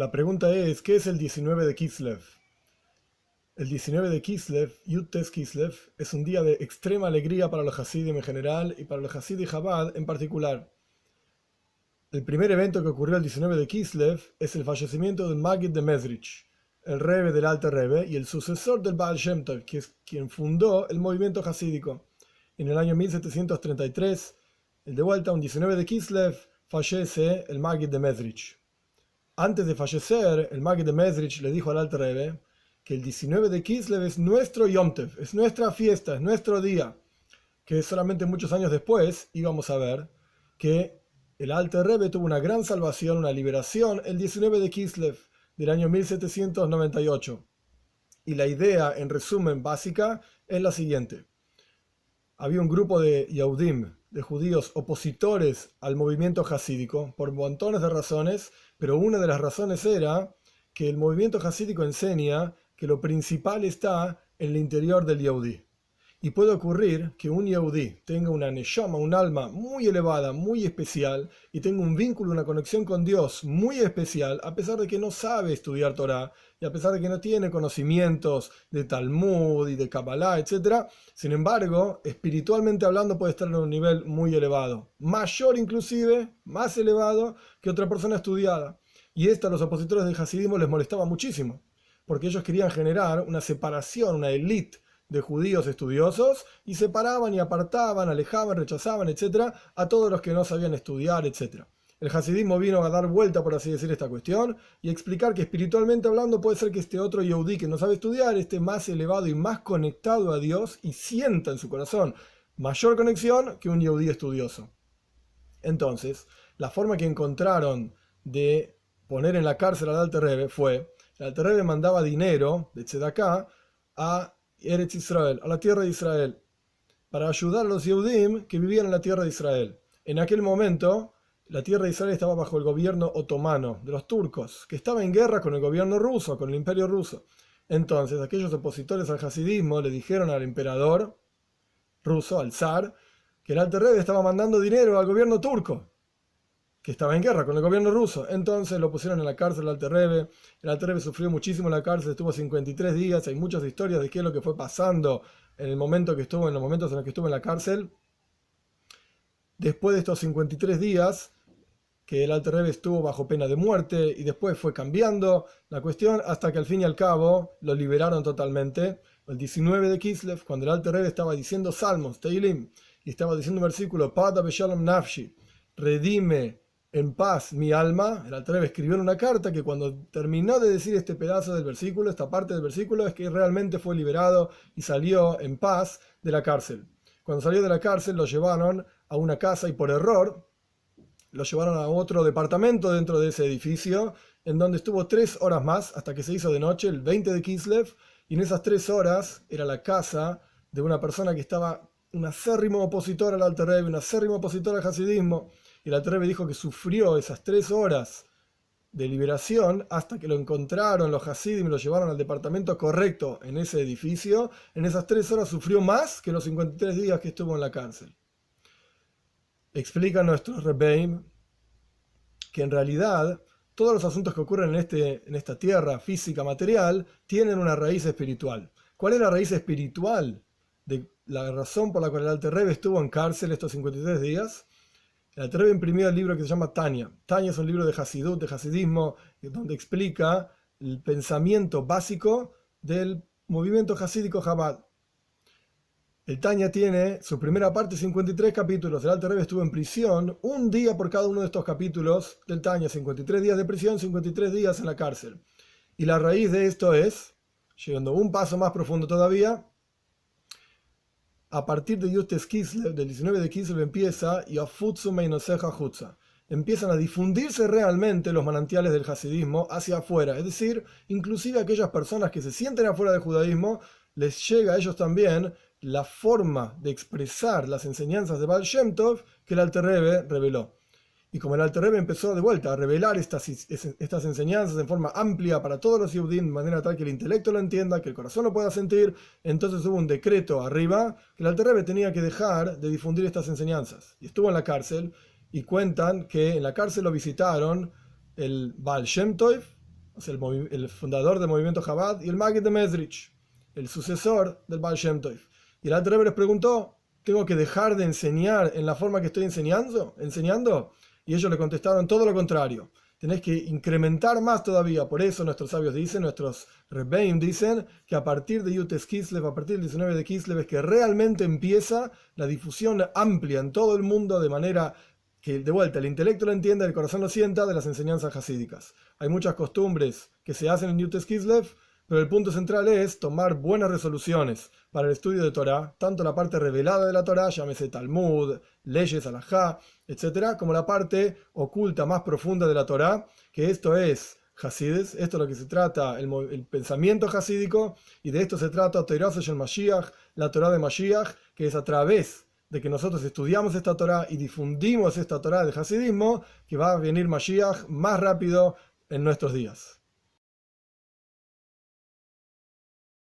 La pregunta es, ¿qué es el 19 de Kislev? El 19 de Kislev, Yutes Kislev, es un día de extrema alegría para los Hasidim en general y para los Hasidim Chabad en particular. El primer evento que ocurrió el 19 de Kislev es el fallecimiento de Magid de Mezrich, el rebe del Alto Rebe y el sucesor del Baal Shem Tov, que quien fundó el movimiento hasídico. En el año 1733, el de vuelta, un 19 de Kislev, fallece el Magid de Mezrich. Antes de fallecer, el Magid de Mezrich le dijo al Alter Rebbe que el 19 de Kislev es nuestro Yom es nuestra fiesta, es nuestro día. Que solamente muchos años después íbamos a ver que el Alter Rebbe tuvo una gran salvación, una liberación, el 19 de Kislev del año 1798. Y la idea, en resumen básica, es la siguiente. Había un grupo de Yahudim, de judíos opositores al movimiento hasídico, por montones de razones, pero una de las razones era que el movimiento hasídico enseña que lo principal está en el interior del Yehudi. Y puede ocurrir que un Yehudi tenga una neshama, un alma muy elevada, muy especial, y tenga un vínculo, una conexión con Dios muy especial, a pesar de que no sabe estudiar Torah, y a pesar de que no tiene conocimientos de Talmud y de Kabbalah, etc. Sin embargo, espiritualmente hablando puede estar en un nivel muy elevado, mayor inclusive, más elevado que otra persona estudiada. Y esto a los opositores del hasidismo les molestaba muchísimo, porque ellos querían generar una separación, una élite de judíos estudiosos y separaban y apartaban, alejaban, rechazaban, etc., a todos los que no sabían estudiar, etc. El hasidismo vino a dar vuelta, por así decir, esta cuestión y explicar que espiritualmente hablando puede ser que este otro Yehudi que no sabe estudiar esté más elevado y más conectado a Dios y sienta en su corazón mayor conexión que un Yehudi estudioso. Entonces, la forma que encontraron de poner en la cárcel al Alter Rebbe fue, el Alter Rebbe mandaba dinero de Tzedakah a Eretz Israel, a la tierra de Israel, para ayudar a los Yehudim que vivían en la tierra de Israel. En aquel momento, la tierra de Israel estaba bajo el gobierno otomano, de los turcos, que estaba en guerra con el gobierno ruso, con el imperio ruso. Entonces, aquellos opositores al hasidismo le dijeron al emperador ruso, al zar, que el Alter Rebbe estaba mandando dinero al gobierno turco que estaba en guerra con el gobierno ruso. Entonces lo pusieron en la cárcel al Terrebe. El Terrebe sufrió muchísimo en la cárcel, estuvo 53 días. Hay muchas historias de qué es lo que fue pasando en el momento que estuvo, en los momentos en los que estuvo en la cárcel. Después de estos 53 días, que el Alter Rebbe estuvo bajo pena de muerte y después fue cambiando la cuestión hasta que al fin y al cabo lo liberaron totalmente. El 19 de Kislev, cuando el Alter Rebbe estaba diciendo salmos, Teilim, y estaba diciendo un versículo, Pada Beshalom Nafshi, redime en paz mi alma, el Alter escribió en una carta que cuando terminó de decir este pedazo del versículo, esta parte del versículo, es que realmente fue liberado y salió en paz de la cárcel. Cuando salió de la cárcel lo llevaron a una casa y por error lo llevaron a otro departamento dentro de ese edificio, en donde estuvo tres horas más hasta que se hizo de noche, el 20 de Kislev, y en esas tres horas era la casa de una persona que estaba un acérrimo opositor al Alter Rebbe, un acérrimo opositor al hasidismo, y la Treve dijo que sufrió esas tres horas de liberación hasta que lo encontraron los Hasidim y lo llevaron al departamento correcto en ese edificio. En esas tres horas sufrió más que los 53 días que estuvo en la cárcel. Explica nuestro Rebbeim que en realidad todos los asuntos que ocurren en, este, en esta tierra física, material, tienen una raíz espiritual. ¿Cuál es la raíz espiritual de la razón por la cual el Alter Rebbe estuvo en cárcel estos 53 días? El Rebbe imprimió el libro que se llama Tania. Tania es un libro de Hasidut, de Hasidismo, donde explica el pensamiento básico del movimiento hasídico Chabad. El Tania tiene su primera parte, 53 capítulos. El Alter Rebbe estuvo en prisión un día por cada uno de estos capítulos del Tania. 53 días de prisión, 53 días en la cárcel. Y la raíz de esto es, llegando un paso más profundo todavía, a partir de Justes Kislev, del 19 de Kislev, empieza y Empiezan a difundirse realmente los manantiales del hasidismo hacia afuera. Es decir, inclusive aquellas personas que se sienten afuera del judaísmo, les llega a ellos también la forma de expresar las enseñanzas de Baal Shem que el Alter Rebbe reveló. Y como el Alter Rebbe empezó de vuelta a revelar estas, estas enseñanzas en forma amplia para todos los Yehudim, de manera tal que el intelecto lo entienda, que el corazón lo pueda sentir, entonces hubo un decreto arriba que el Alter Rebbe tenía que dejar de difundir estas enseñanzas. Y estuvo en la cárcel y cuentan que en la cárcel lo visitaron el Baal Shem Tov o sea, el, fundador del movimiento Chabad, y el Magid de Mesrich, el sucesor del Baal Shem Tov. Y el Alter les preguntó, ¿tengo que dejar de enseñar en la forma que estoy enseñando? ¿Enseñando? Y ellos le contestaron todo lo contrario. Tenés que incrementar más todavía. Por eso nuestros sabios dicen, nuestros Rebbeim dicen, que a partir de Yutes Kislev, a partir del 19 de Kislev, es que realmente empieza la difusión amplia en todo el mundo de manera que de vuelta el intelecto lo entienda, el corazón lo sienta de las enseñanzas hasídicas. Hay muchas costumbres que se hacen en Yutes Kislev, pero el punto central es tomar buenas resoluciones para el estudio de Torah, tanto la parte revelada de la Torah, llámese Talmud, leyes, alajá, etc., como la parte oculta más profunda de la Torah, que esto es Hasides, esto es lo que se trata, el, pensamiento hasídico, y de esto se trata Torah el Mashiach, la Torah de Mashiach, que es a través de que nosotros estudiamos esta Torah y difundimos esta Torah del hasidismo, que va a venir Mashiach más rápido en nuestros días.